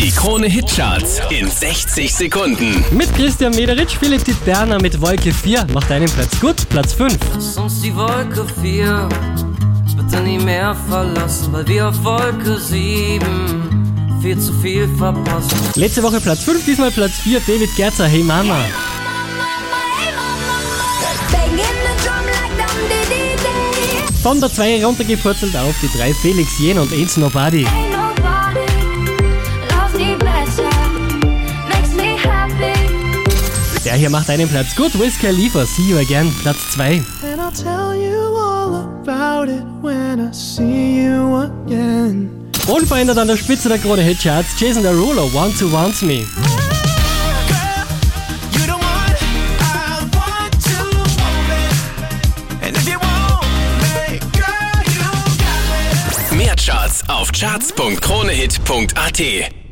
Die Krone Hitcharts in 60 Sekunden. Mit Christian Mederitsch, Philipp Titt Berner mit Wolke 4 macht einen Platz gut, Platz 5. Sonst die Wolke 4 bitte nie mehr verlassen, weil wir auf Wolke 7 viel zu viel verpassen. Letzte Woche Platz 5, diesmal Platz 4, David Gerzer, Hey Mama. Von der 2 runtergepurzelt auf die 3, Felix Jen und Ain't Nobody. Der hier macht einen Platz gut, Wiz Khalifa, See You Again, Platz 2. And I'll tell you all about it when I see you again. Unverändert an der Spitze der Krone Hitcharts, Jason Derulo, Want to Want Me. You the one I want to want it. And if you want me, girl, you got me. Mehr Charts auf charts.kronehit.at.